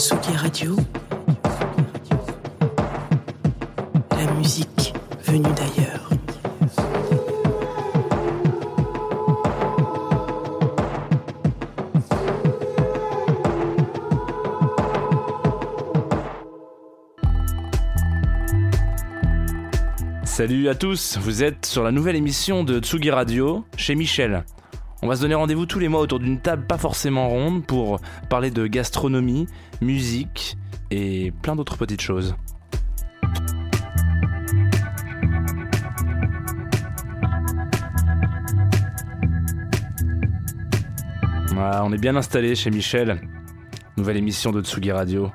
Tsugi Radio. La musique venue d'ailleurs. Salut à tous, vous êtes sur la nouvelle émission de Tsugi Radio chez Michel. On va se donner rendez-vous tous les mois autour d'une table pas forcément ronde pour parler de gastronomie, musique et plein d'autres petites choses. Voilà, on est bien installé chez Michel. Nouvelle émission de Tsugi Radio.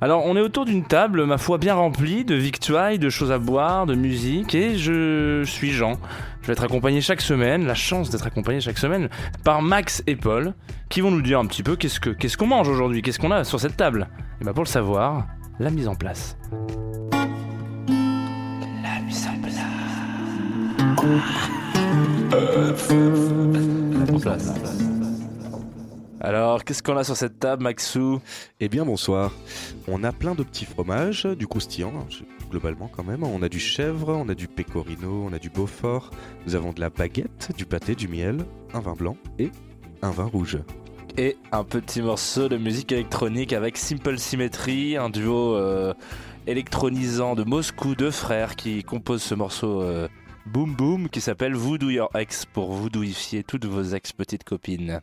Alors, on est autour d'une table, ma foi, bien remplie de victuailles, de choses à boire, de musique, et je suis Jean. Je vais être accompagné chaque semaine, la chance d'être accompagné chaque semaine, par Max et Paul, qui vont nous dire un petit peu qu'est-ce que qu'est-ce qu'on mange aujourd'hui, qu'est-ce qu'on a sur cette table. Et bien pour le savoir, la mise en place. La mise en place. En place. Alors, qu'est-ce qu'on a sur cette table, Maxou? Eh bien bonsoir. On a plein de petits fromages, du croustillant, hein, globalement quand même. On a du chèvre, on a du pecorino, on a du beaufort. Nous avons de la baguette, du pâté, du miel, un vin blanc et un vin rouge. Et un petit morceau de musique électronique avec Simple Symmetry, un duo euh, électronisant de Moscou, deux frères qui composent ce morceau euh, Boom Boom qui s'appelle Voodoo Your Ex pour voodooifier toutes vos ex-petites copines.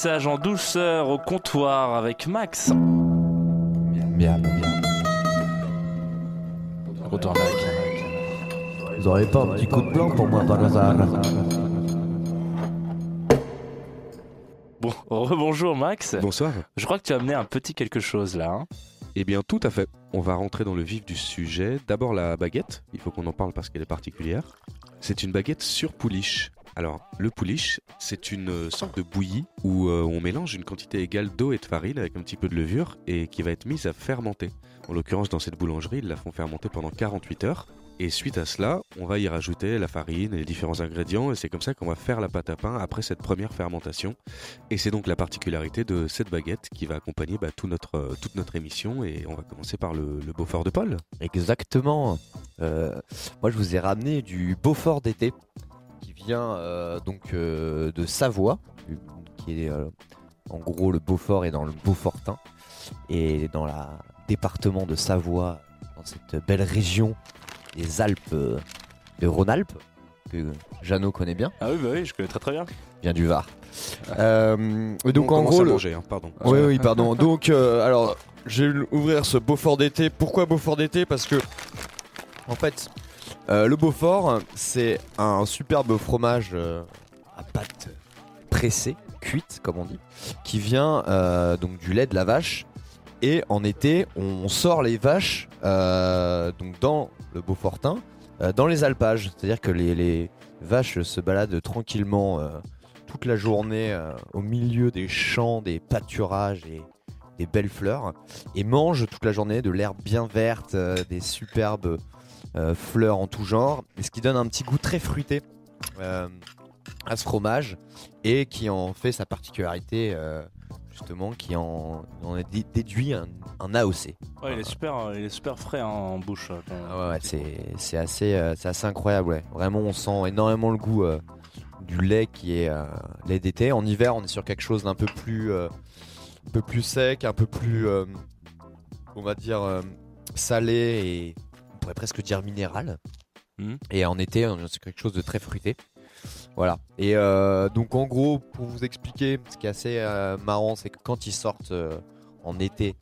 Atterrissage en douceur au comptoir avec Max. Miam, miam. Retour américain. Vous aurez pas un petit coup de blanc pour moi par hasard Bon, rebonjour Max. Bonsoir. Je crois que tu as amené un petit quelque chose là. hein. Eh bien, tout à fait. On va rentrer dans le vif du sujet. D'abord, la baguette. Il faut qu'on en parle parce qu'elle est particulière. C'est une baguette sur pouliche. Alors, le pouliche, c'est une sorte de bouillie où euh, on mélange une quantité égale d'eau et de farine avec un petit peu de levure et qui va être mise à fermenter. En l'occurrence, dans cette boulangerie, ils la font fermenter pendant 48 heures. Et suite à cela, on va y rajouter la farine et les différents ingrédients et c'est comme ça qu'on va faire la pâte à pain après cette première fermentation. Et c'est donc la particularité de cette baguette qui va accompagner bah, tout notre, euh, toute notre émission et on va commencer par le, le Beaufort de Paul. Exactement. Euh, moi, je vous ai ramené du Beaufort d'été qui vient euh, donc euh, de Savoie, qui est euh, en gros le Beaufort est dans le Beaufortin et dans le département de Savoie, dans cette belle région des Alpes de Rhône-Alpes que Jeannot connaît bien, Ah oui, bah oui, je connais très très bien. vient du Var. Euh, donc On en gros, à le- manger, hein, pardon. oui, oui, pardon. Donc, euh, alors, je vais ouvrir ce Beaufort d'été. Pourquoi Beaufort d'été? Parce que, en fait, euh, le Beaufort, c'est un superbe fromage euh, à pâte pressée, cuite, comme on dit, qui vient euh, donc du lait de la vache. Et en été, on sort les vaches donc dans le Beaufortin, dans les alpages. C'est-à-dire que les, vaches se baladent tranquillement toute la journée au milieu des champs, des pâturages et des belles fleurs et mangent toute la journée de l'herbe bien verte, des superbes fleurs en tout genre, ce qui donne un petit goût très fruité euh, à ce fromage et qui en fait sa particularité euh, justement qui en, en a dé- déduit un, un AOC. Ouais, il est super, euh, il est super frais hein, en bouche. euh, Ah ouais, c'est assez, euh, assez incroyable. Ouais. Vraiment, on sent énormément le goût euh, du lait qui est euh, lait d'été. En hiver, on est sur quelque chose d'un peu plus, euh, un peu plus sec, un peu plus, euh, on va dire, euh, salé et pourrait presque dire minéral. Mhm. Et en été, on est sur quelque chose de très fruité. Voilà. Et euh, donc, en gros, pour vous expliquer, ce qui est assez euh, marrant, c'est que quand ils sortent euh, en été,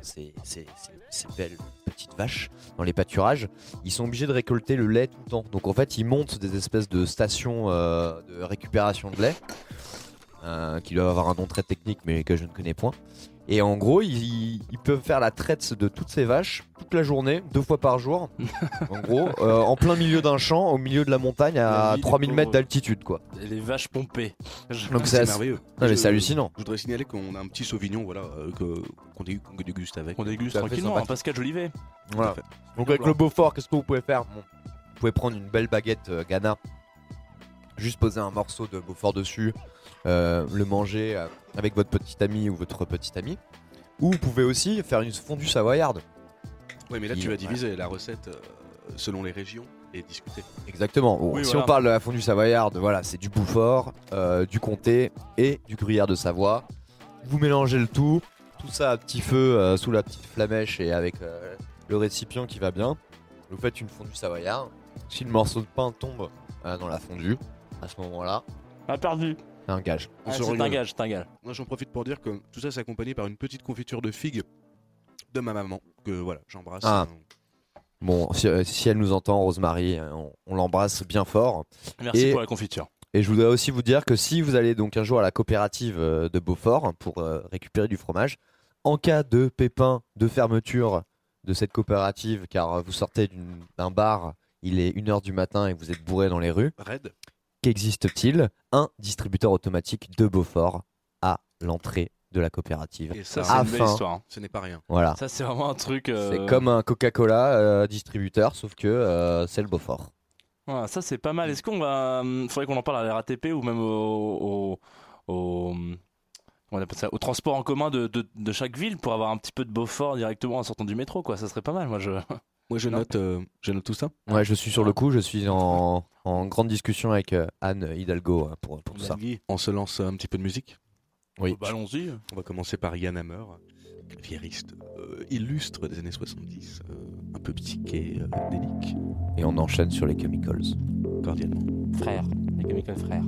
ces, ces- ces- ces belles petites vaches dans les pâturages, ils sont obligés de récolter le lait tout le temps. Donc en fait, ils montent des espèces de stations de récupération de lait, qui doivent avoir un nom très technique mais que je ne connais point. Et en gros, ils, ils peuvent faire la traite de toutes ces vaches toute la journée, deux fois par jour, en gros, euh, en plein milieu d'un champ, au milieu de la montagne, à vie des 3000 mètres pauvres. d'altitude, quoi. Et Les vaches pompées. Je- Donc C'est merveilleux. Non, mais Je- c'est hallucinant. Je voudrais signaler qu'on a un petit sauvignon voilà, euh, que- qu'on dé- qu'on déguste avec. On déguste tranquillement, un Pascal Jolivet. Voilà. fait. Donc avec le Beaufort, qu'est-ce que vous pouvez faire? Bon, Vous pouvez prendre une belle baguette euh, Ghana, juste poser un morceau de Beaufort dessus, euh, le manger euh, avec votre petit ami ou votre petite amie. Ou vous pouvez aussi faire une fondue savoyarde. Oui, mais là, Qui- tu vas diviser la recette euh, selon les régions et discuter. Exactement. Bon, Oui, si voilà. on parle de la fondue savoyarde, voilà, c'est du Beaufort, euh, du comté et du gruyère de Savoie. Vous mélangez le tout, tout ça à petit feu euh, sous la petite flamèche et avec euh, le récipient qui va bien. Vous faites une fondue savoyarde. Si le morceau de pain tombe euh, dans la fondue, à ce moment-là, A perdu. Un gage. On Ah, se c'est un gage, c'est un gage. Moi, j'en profite pour dire que tout ça, c'est accompagné par une petite confiture de figues de ma maman, que voilà, j'embrasse. Ah. Euh, Bon, si, euh, si elle nous entend, Rosemary, euh, on, on l'embrasse bien fort. Merci Et- pour la confiture. Et je voudrais aussi vous dire que si vous allez donc un jour à la coopérative euh, de Beaufort pour euh, récupérer du fromage, en cas de pépin de fermeture de cette coopérative, car vous sortez d'une- d'un bar, il est 1h du matin et vous êtes bourré dans les rues, Red, qu'existe-t-il? Un distributeur automatique de Beaufort à l'entrée de la coopérative. et Ça, c'est une belle histoire. hein. ce n'est pas rien. Voilà. Ça, c'est vraiment un truc. euh, C'est comme un Coca-Cola euh, distributeur, sauf que euh, c'est le Beaufort. Voilà, ça, c'est pas mal. Est-ce qu'on va. hum, Faudrait qu'on en parle à la RATP ou même au. au, au- comment on appelle ça, au transport en commun de, de, de chaque ville pour avoir un petit peu de Beaufort directement en sortant du métro, quoi. Ça serait pas mal, moi. Je... Moi, je note, euh, je note tout ça. Ouais, je suis sur le coup, je suis en, en grande discussion avec euh, Anne Hidalgo euh, pour, pour tout ça. On se lance un petit peu de musique. Oui. Bah, allons-y. On va commencer par Yann Hammer, claviériste euh, illustre des années 70, euh, un peu psyché, euh, délique, Et on enchaîne sur les chemicals. cordialement. Frère. Les chemical frères.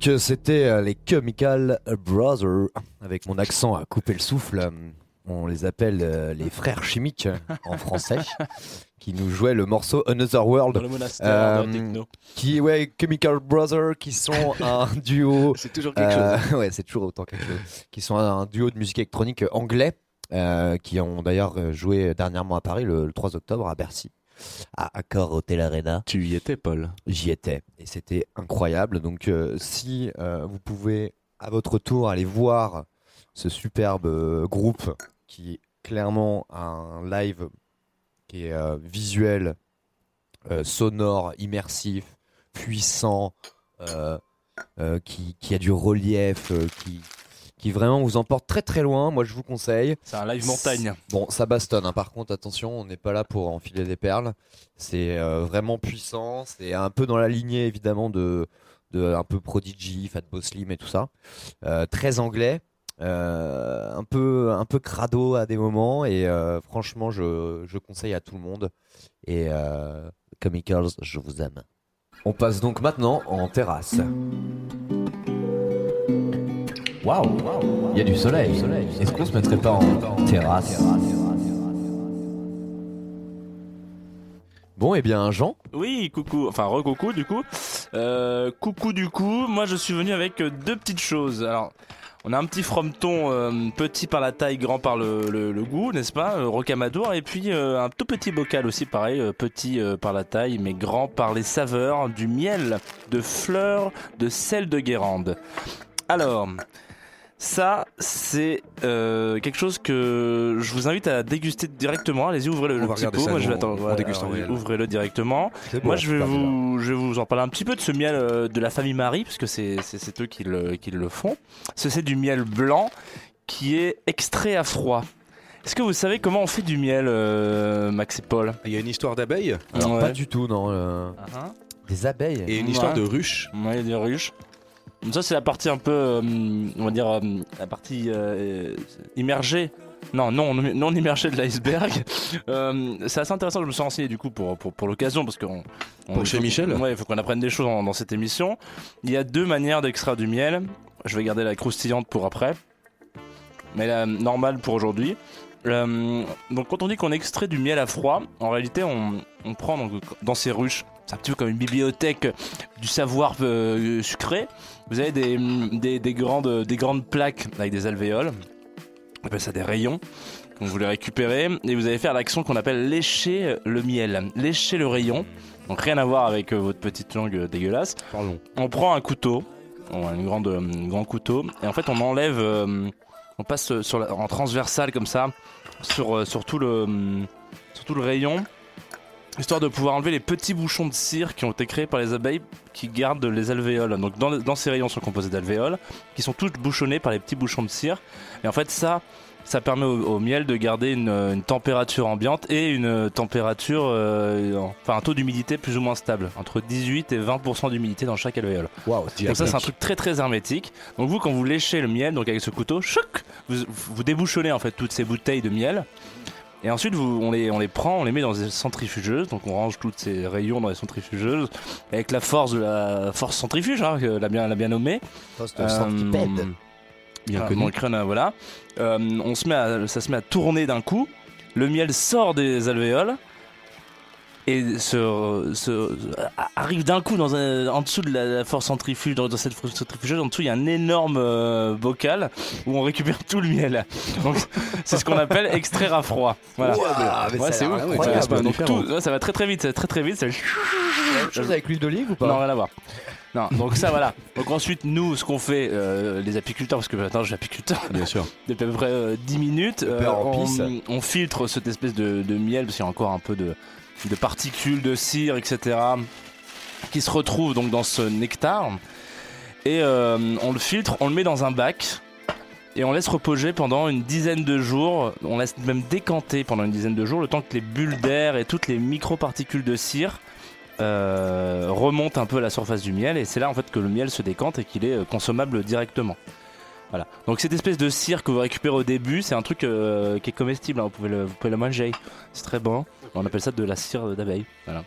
Donc euh, c'était euh, les Chemical Brothers, avec mon accent à couper le souffle. euh, On les appelle euh, les frères chimiques en français, qui nous jouaient le morceau Another Dans World. le monastère Euh, techno. Qui, ouais, Chemical Brothers, qui sont un duo C'est toujours quelque chose. Ouais, c'est toujours autant quelque chose. Qui sont un duo de musique électronique anglais, qui ont d'ailleurs joué dernièrement à Paris le, le 3 octobre à Bercy, à Accor Hotel Arena. Tu y étais, Paul. J'y étais et c'était incroyable. Donc, euh, si euh, vous pouvez à votre tour aller voir ce superbe euh, groupe qui clairement a un live qui est visuel, sonore, immersif, puissant, qui, qui a du relief, qui, qui vraiment vous emporte très très loin. Moi, je vous conseille. C'est un live montagne. Bon, ça bastonne. hein. Par contre, attention, on n'est pas là pour enfiler des perles. C'est euh, vraiment puissant. C'est un peu dans la lignée, évidemment, de, de un peu Prodigy, Fatboy Slim et tout ça. Euh, très anglais. euh, un peu un peu crado à des moments et franchement je, je conseille à tout le monde et Comicals je vous aime on passe donc maintenant en terrasse waouh. Il y a du soleil. Est-ce qu'on se mettrait pas en terrasse? Bon, et bien, Jean, Oui, coucou, enfin re-coucou du coup. Euh, coucou du coup, moi je suis venu avec euh, deux petites choses. Alors, on a un petit frometon euh, petit par la taille, grand par le, goût, n'est-ce pas? Rocamadour, et puis un tout petit bocal aussi, pareil, petit par la taille, mais grand par les saveurs, du miel, de fleurs, de sel de Guérande. Alors... Ça, c'est euh, quelque chose que je vous invite à déguster directement. Allez-y, ouvrez le, On le va petit pot. ça, Moi, je vais attendre. réel. Ouvrez-le directement. Moi, je vais vous, je vais vous en parler un petit peu de ce miel euh, de la famille Marie, parce que c'est, eux qui le, qui le font. Ce, c'est du miel blanc qui est extrait à froid. Est-ce que vous savez comment on fait du miel, euh, Max et Paul? Il y a une histoire d'abeilles? Ouais. pas du tout, non. euh, Uh-huh. Des abeilles. et une Ouais. histoire de ruches? Ouais, il y a des ruches. Donc ça, c'est la partie un peu, euh, on va dire, euh, la partie euh, immergée. Non, non, non immergée de l'iceberg. C'est assez intéressant, je me suis renseigné du coup pour, pour, pour l'occasion, parce qu'on... on- Pour chez Michel? Ouais, il faut qu'on apprenne des choses dans, dans cette émission. Il y a deux manières d'extraire du miel. Je vais garder la croustillante pour après. Mais la normale pour aujourd'hui. Donc quand on dit qu'on extrait du miel à froid, en réalité on, on prend donc, dans ces ruches, c'est un petit peu comme une bibliothèque du savoir euh, sucré. Vous avez des, des, des grandes, des grandes plaques avec des alvéoles, on appelle ça des rayons, donc vous les récupérez et vous allez faire l'action qu'on appelle lécher le miel, lécher le rayon. Donc rien à voir avec euh, votre petite langue dégueulasse. Parlons. On prend un couteau, on a une grande, euh, un grand couteau, et en fait on enlève, euh, on passe sur la- en transversal comme ça, sur, sur, tout le, sur tout le rayon, histoire de pouvoir enlever les petits bouchons de cire qui ont été créés par les abeilles qui gardent les alvéoles. Donc dans, dans ces rayons sont composés d'alvéoles, qui sont tous bouchonnés par les petits bouchons de cire. Et en fait ça, ça permet au, au miel de garder une, une température ambiante et une température, euh, enfin un taux d'humidité plus ou moins stable, entre 18 et 20% d'humidité dans chaque alvéole. Waouh. Donc ça c'est un truc très très hermétique. Donc vous quand vous léchez le miel, donc avec ce couteau, choc, vous, vous débouchonnez en fait toutes ces bouteilles de miel. Et ensuite vous, on, les, on les prend, on les met dans des centrifugeuses, donc on range toutes ces rayons dans les centrifugeuses avec la force de la force centrifuge, hein, que l'a bien, l'a bien nommé. Poste centipède. Euh, Bien ah, connu. mon crâne, voilà. Euh, on se met à- ça se met à tourner d'un coup. Le miel sort des alvéoles et se, se- arrive d'un coup dans un- en dessous de la, la force centrifuge. Dans, dans cette force centrifugeuse, en dessous, il y a un énorme euh, bocal où on récupère tout le miel. Donc, c'est ce qu'on appelle extraire à froid. Voilà. Ouah, mais Ouais, c'est ouf. Donc, tout- ouais, ça va très très vite, ça va très très vite. ça- Même chose avec l'huile d'olive ou pas? Non, rien à voir. Non, donc ça voilà. Donc ensuite, nous, ce qu'on fait, euh, les apiculteurs, parce que maintenant je suis apiculteur Bien sûr. depuis à peu près euh, 10 minutes, en on, on filtre cette espèce de, de miel, parce qu'il y a encore un peu de, de particules, de cire, etc., qui se retrouvent donc dans ce nectar. Et euh, on le filtre, on le met dans un bac. Et on laisse reposer pendant une dizaine de jours. On laisse même décanter pendant une dizaine de jours, le temps que les bulles d'air et toutes les microparticules de cire euh, remontent un peu à la surface du miel. Et c'est là en fait que le miel se décante et qu'il est euh, consommable directement. Voilà. Donc cette espèce de cire que vous récupérez au début, c'est un truc euh, qui est comestible. hein. Vous, pouvez le, manger. C'est très bon. On appelle ça de la cire d'abeille. Voilà.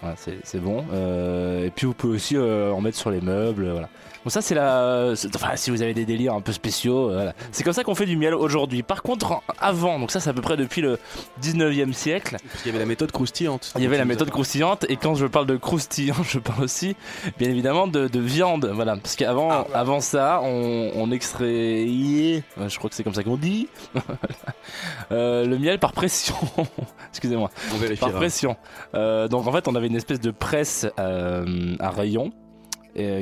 Voilà, c'est c'est bon. Euh, et puis vous pouvez aussi euh, en mettre sur les meubles. Voilà. Bon, ça, c'est la. Enfin, si vous avez des délires un peu spéciaux, euh, voilà. C'est comme ça qu'on fait du miel aujourd'hui. Par contre, en- avant, donc ça, c'est à peu près depuis le 19e siècle, Parce qu'il y avait la méthode croustillante. il y avait la méthode croustillante. Et quand je parle de croustillant, je parle aussi, bien évidemment, de, de viande. Voilà. Parce qu'avant avant ça, on, on extrayait. euh, Je crois que c'est comme ça qu'on dit. euh, le miel par pression. Excusez-moi. On vérifiera. Par pression. Euh, donc en fait, on avait une espèce de presse euh, à rayons euh,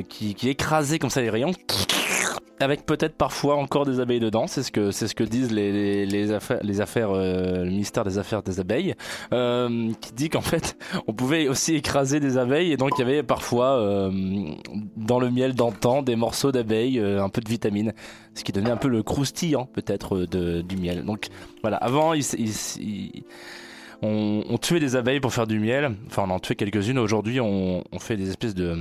qui, qui écrasait comme ça les rayons. Avec peut-être parfois encore des abeilles dedans, c'est ce que c'est ce que disent les, les, affaires, les affaires euh, le ministère des affaires des abeilles, euh, qui dit qu'en fait on pouvait aussi écraser des abeilles et donc il y avait parfois euh, dans le miel d'antan des morceaux d'abeilles, euh, un peu de vitamine, ce qui donnait un peu le croustillant peut-être euh, du miel. Donc voilà, avant il, il il- on, tuait des abeilles pour faire du miel. Enfin, on en tuait quelques-unes. Aujourd'hui, on fait des espèces de,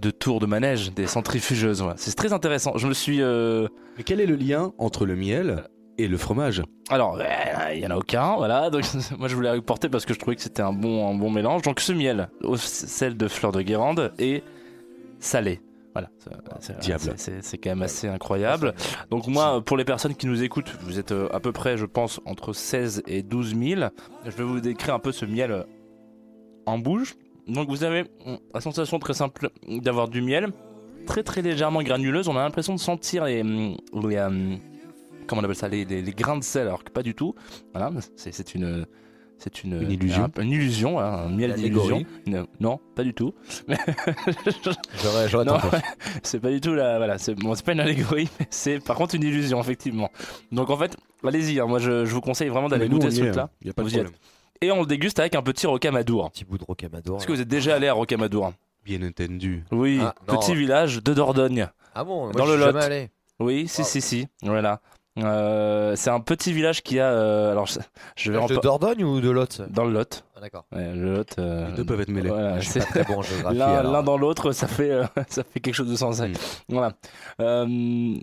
de tours de manège, des centrifugeuses. C'est très intéressant. Je me suis. euh, Mais quel est le lien entre le miel et le fromage? Alors, euh, il y en a aucun. Voilà. Donc, moi, je voulais reporter parce que je trouvais que c'était un bon, un bon mélange. Donc, ce miel, celle de fleur de Guérande, est salé. Voilà, C'est- quand même assez incroyable. Donc moi, pour les personnes qui nous écoutent, vous êtes euh, à peu près, je pense, entre 16 et 12 000. Je vais vous décrire un peu ce miel en bouche. Donc vous avez la sensation très simple d'avoir du miel, très très légèrement granuleuse. On a l'impression de sentir les, les, euh, comment on appelle ça, les, les- les grains de sel, alors que pas du tout. Voilà, c'est une c'est une, Une illusion. un- une illusion, voilà, un miel d'illusion. Non, pas du tout. J'aurais, Non, c'est pas du tout la. Voilà, c'est bon, pas une allégorie, mais c'est par contre une illusion, effectivement. Donc en fait, allez-y, hein, moi je, je vous conseille vraiment d'aller goûter ce truc-là. hein. Y a pas de Vous problème. Et on le déguste avec un petit rocamadour. Petit bout de rocamadour. Est-ce que vous êtes déjà allé à Rocamadour Bien entendu. Oui, Ah, petit village de Dordogne. Ah bon moi, Dans je le suis Lot. jamais allé. Oui, si, Wow. si, si. Voilà. Euh, c'est un petit village qui a. euh, alors, je, je vais en De Dordogne ou de Lot? Dans le Lot. Ah, D'accord. Ouais, le Lot. euh, Les deux peuvent être mêlés. Voilà, Je suis c'est- pas très bon en géographie. L'un alors. l'un dans l'autre, ça fait euh, ça fait quelque chose de sensé. Mm. Voilà. Euh,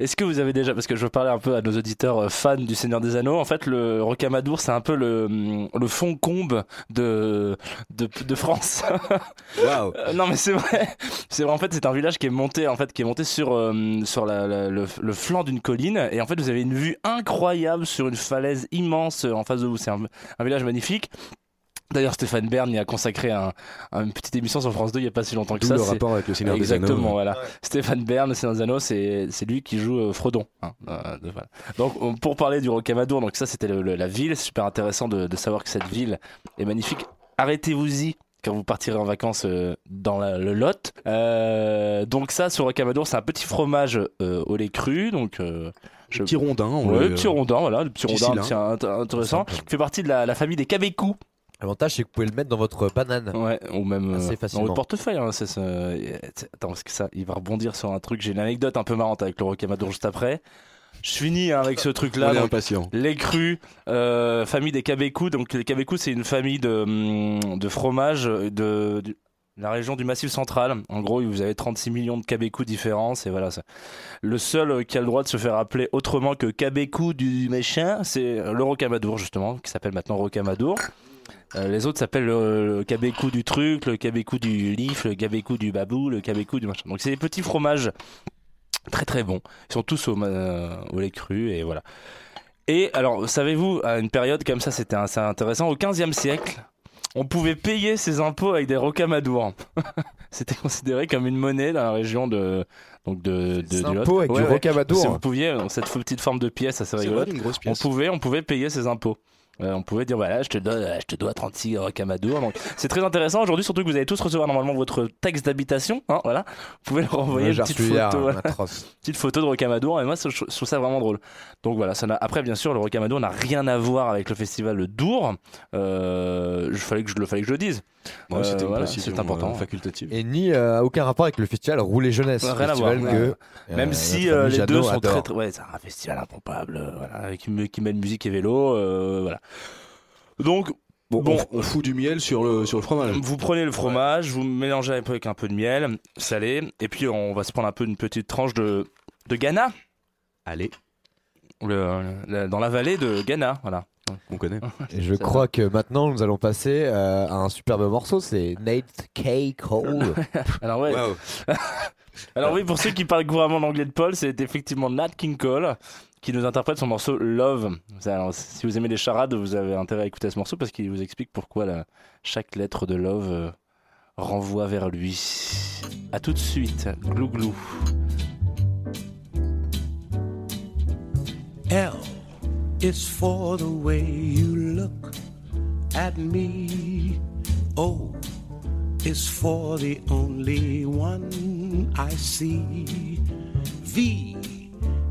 Est-ce que vous avez déjà, parce que je veux parler un peu à nos auditeurs euh, fans du Seigneur des Anneaux, en fait, le Rocamadour, c'est un peu le mm, le fond combe de de, de France. Waouh Euh, non, mais c'est vrai. C'est vrai. En fait, c'est un village qui est monté, en fait, qui est monté sur euh, sur la- la- le, le flanc d'une colline, et en fait, vous avez une vue incroyable sur une falaise immense en face de vous. C'est un, un village magnifique. D'ailleurs, Stéphane Bern y a consacré un- un- une petite émission sur France 2 il n'y a pas si longtemps que ça. le c'est- rapport avec le Seigneur des Anneaux. Exactement, voilà. Ouais. Stéphane Bern, c'est un anneau, c'est c'est lui qui joue euh, Frodon. hein. Euh, de- voilà. Donc, on- pour parler du Rocamadour, donc ça c'était le- le- la ville. C'est super intéressant de, de savoir que cette ville est magnifique. Arrêtez-vous-y quand vous partirez en vacances euh, dans la- le Lot. Euh, donc ça, sur Rocamadour, c'est un petit fromage euh, au lait cru. Donc euh, je- Petit rondin. on Ouais, le- le petit rondin, voilà, le petit petit rondin, int- intéressant. Qui fait partie de la, la famille des cabécous. L'avantage, c'est que vous pouvez le mettre dans votre banane. Ouais, ou même Assez euh, dans votre portefeuille. Hein, c'est, c'est- c'est- Attends, parce que ça, il va rebondir sur un truc. J'ai une anecdote un peu marrante avec le rocamadour juste après. Je finis hein, avec ce truc-là. On est donc, impatient. les crus, euh, famille des cabécous. Donc les cabécous, c'est une famille de, hum, de fromages de, de la région du Massif central. En gros, vous avez 36 millions de cabécous différents. C'est voilà, le seul euh, qui a le droit de se faire appeler autrement que cabécou du machin, c'est le rocamadour justement, qui s'appelle maintenant rocamadour. Euh, les autres s'appellent le, le cabécou du truc, le cabécou du lif, le cabécou du babou, le cabécou du machin. Donc c'est des petits fromages très très bons. Ils sont tous au, euh, au lait cru et voilà. Et alors, savez-vous, à une période comme ça, c'était assez intéressant. Au 15e siècle, on pouvait payer ses impôts avec des rocamadours. c'était considéré comme une monnaie dans la région de donc de, de impôts avec Ouais, du ouais. rocamadour. Si vous pouviez, cette petite forme de pièce assez C'est rigolote. vrai, une grosse On pouvait, on pouvait payer ses impôts. Euh, on pouvait dire voilà, je te donne, euh, je te dois 36 rocamadours. Donc c'est très intéressant aujourd'hui, surtout que vous allez tous recevoir normalement votre texte d'habitation. Hein, voilà, vous pouvez leur envoyer Ouais, une j'ai petite photo, voilà, petite photo de rocamadour. Et moi, je, trouve ça vraiment drôle. Donc voilà, ça n'a- après bien sûr, le rocamadour n'a rien à voir avec le festival de Dour. Euh, je fallait que je le fallait que je le dise. Ouais, C'était Euh, voilà, c'est important. euh, facultative. Et ni euh, aucun rapport avec le festival Rouler Jeunesse. Rien à festival voir, que, ouais. euh, Même si euh, les deux sont adore. très, très ouais, c'est un festival impompable, euh, voilà, qui, me- qui mêle musique et vélo, euh, voilà. Donc Bon, Bon. on, on fout du miel sur le, sur le fromage. Vous prenez le fromage, vous mélangez un peu avec un peu de miel salé, et puis on va se prendre un peu une petite tranche de, de Ghana, Allez. le- le- dans la vallée de Ghana, voilà. On connaît. Et je crois que maintenant nous allons passer euh, à un superbe morceau, c'est Nate K. Cole. Alors ouais. Alors oui, pour ceux qui parlent couramment l'anglais de Paul, c'est effectivement Nat King Cole qui nous interprète son morceau Love. Si vous aimez les charades, vous avez intérêt à écouter ce morceau parce qu'il vous explique pourquoi chaque lettre de Love euh, renvoie vers lui. À tout de suite, glou glou. L is for the way you look at me. O is for the only one I see. V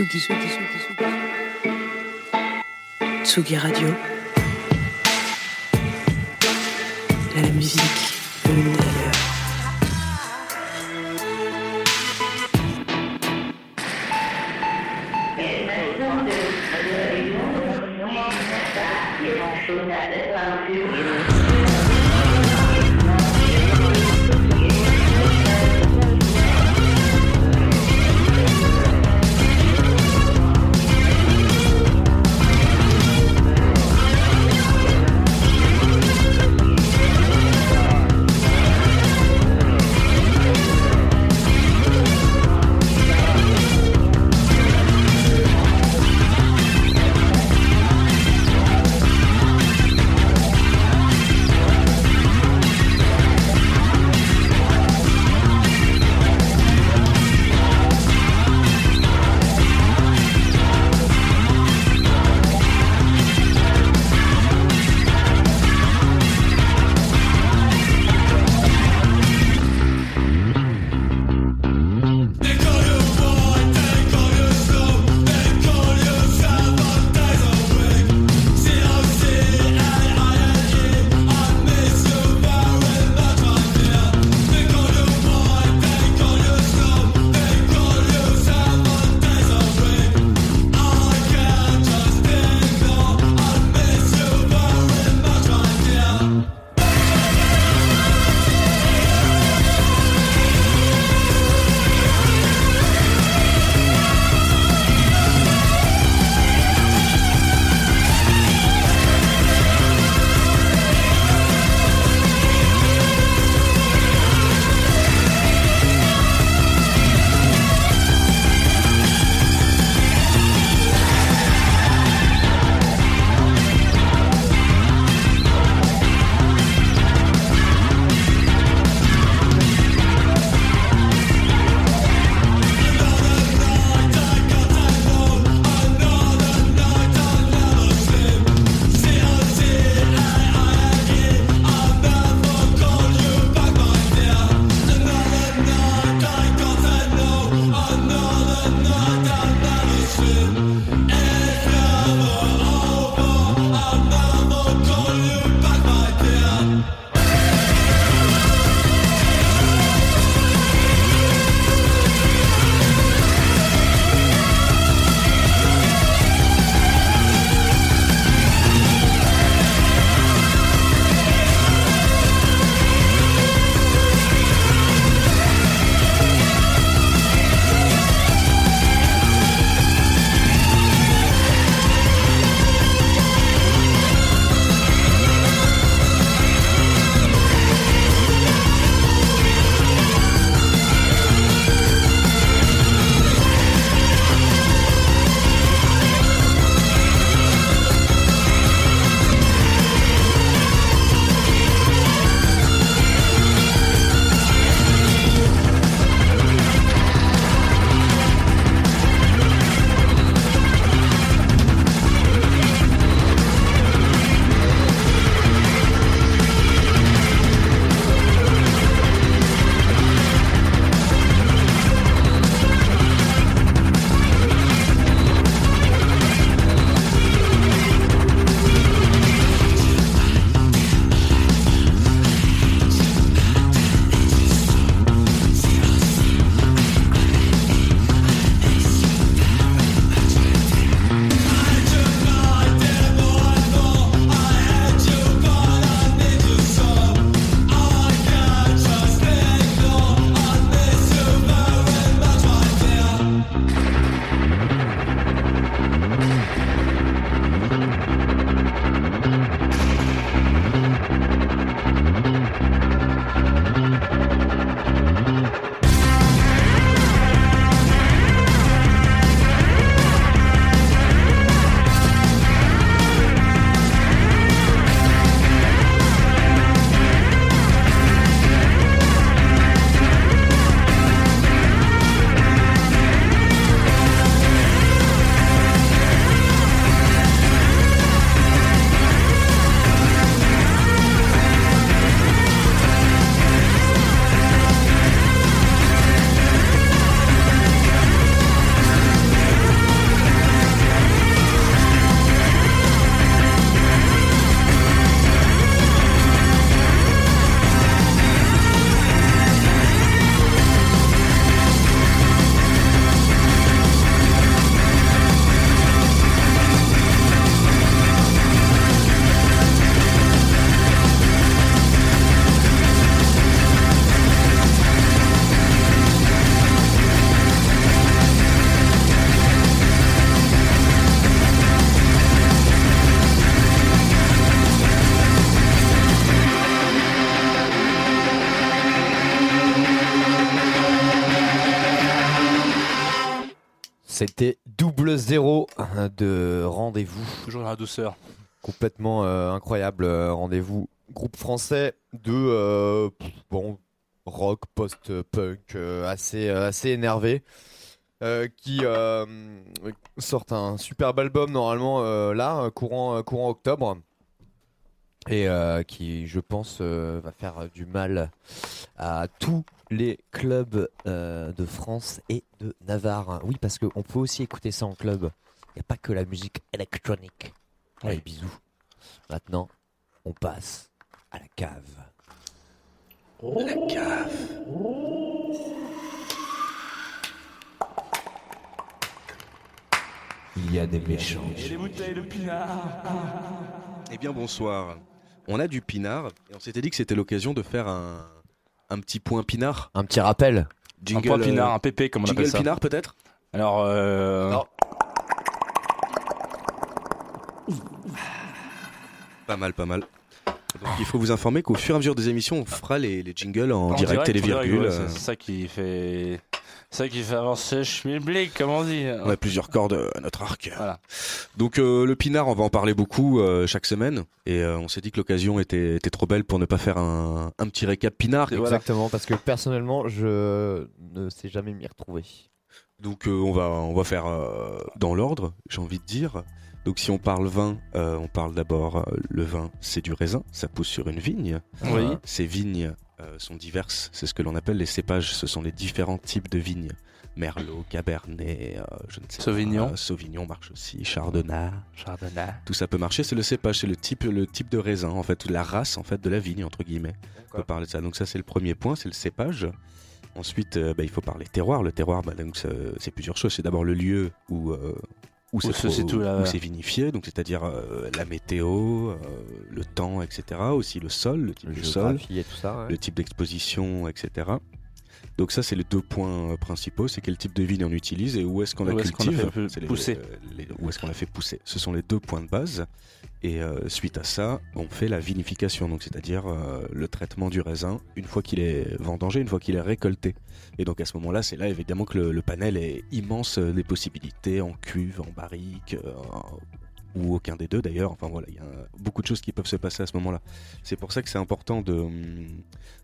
Tsugi, Tsugi, Tsugi, Tsugi. Tsugi Radio. La musique C'était double zéro de rendez-vous. Toujours dans la douceur. Complètement euh, incroyable euh, rendez-vous. Groupe français de euh, bon rock post-punk euh, assez assez énervé. qui sortent un superbe album normalement là courant courant octobre et euh, qui je pense euh, va faire du mal à tous les clubs euh, de France et de Navarre. Oui parce qu'on peut aussi écouter ça en club. Il n'y a pas que la musique électronique. Allez bisous. Maintenant on passe à la cave. La cave. Il y a des méchants. les bouteilles de pinard. Eh bien bonsoir. On a du pinard et on s'était dit que c'était l'occasion de faire un, un petit point pinard. Un petit rappel. un point pinard, un pépé comme on jingle appelle ça. pinard peut-être? Alors, euh... Non. Pas mal, pas mal. Donc il faut vous informer qu'au fur et à mesure des émissions, on fera les, les jingles en, en direct, et les direct, virgules. ouais, c'est c'est ça qui fait. C'est ça qui fait avancer schmilblick, comme on dit. On a plusieurs cordes à notre arc. Voilà. Donc euh, le pinard, on va en parler beaucoup euh, chaque semaine. Et euh, on s'est dit que l'occasion était, était trop belle pour ne pas faire un, un petit récap pinard. Voilà. Exactement, parce que personnellement, je ne sais jamais m'y retrouver. Donc euh, on va on va faire euh, dans l'ordre, j'ai envie de dire. Donc si on parle vin, euh, on parle d'abord euh, le vin, c'est du raisin, ça pousse sur une vigne. Oui. Ces vignes euh, sont diverses, c'est ce que l'on appelle les cépages, ce sont les différents types de vignes. Merlot, Cabernet, euh, je ne sais Sauvignon. pas. Sauvignon marche aussi, Chardonnay, Chardonnay. tout ça peut marcher. C'est le cépage, c'est le type, le type de raisin en fait, la race en fait de la vigne entre guillemets. On peut parler de ça. Donc ça c'est le premier point, c'est le cépage. Ensuite, euh, bah, il faut parler terroir. Le terroir, bah, c'est plusieurs choses. C'est d'abord le lieu où euh, où, c'est vinifié, donc c'est-à-dire euh, la météo, euh, le temps, etc. Aussi le sol, le type de sol, Géographie et tout ça. ouais. le type d'exposition, etc. Donc ça, c'est les deux points euh, principaux. C'est quel type de vigne on utilise et où est-ce qu'on la la cultive. les- pousser. euh, les- où est-ce qu'on la fait pousser. Ce sont les deux points de base. Et euh, suite à ça, on fait la vinification, donc c'est-à-dire euh, le traitement du raisin une fois qu'il est vendangé, une fois qu'il est récolté. Et donc à ce moment-là, c'est là évidemment que le, le panel est immense des possibilités en cuve, en barrique, euh, ou aucun des deux d'ailleurs. Enfin voilà, il y a beaucoup de choses qui peuvent se passer à ce moment-là. C'est pour ça que c'est important de, hum,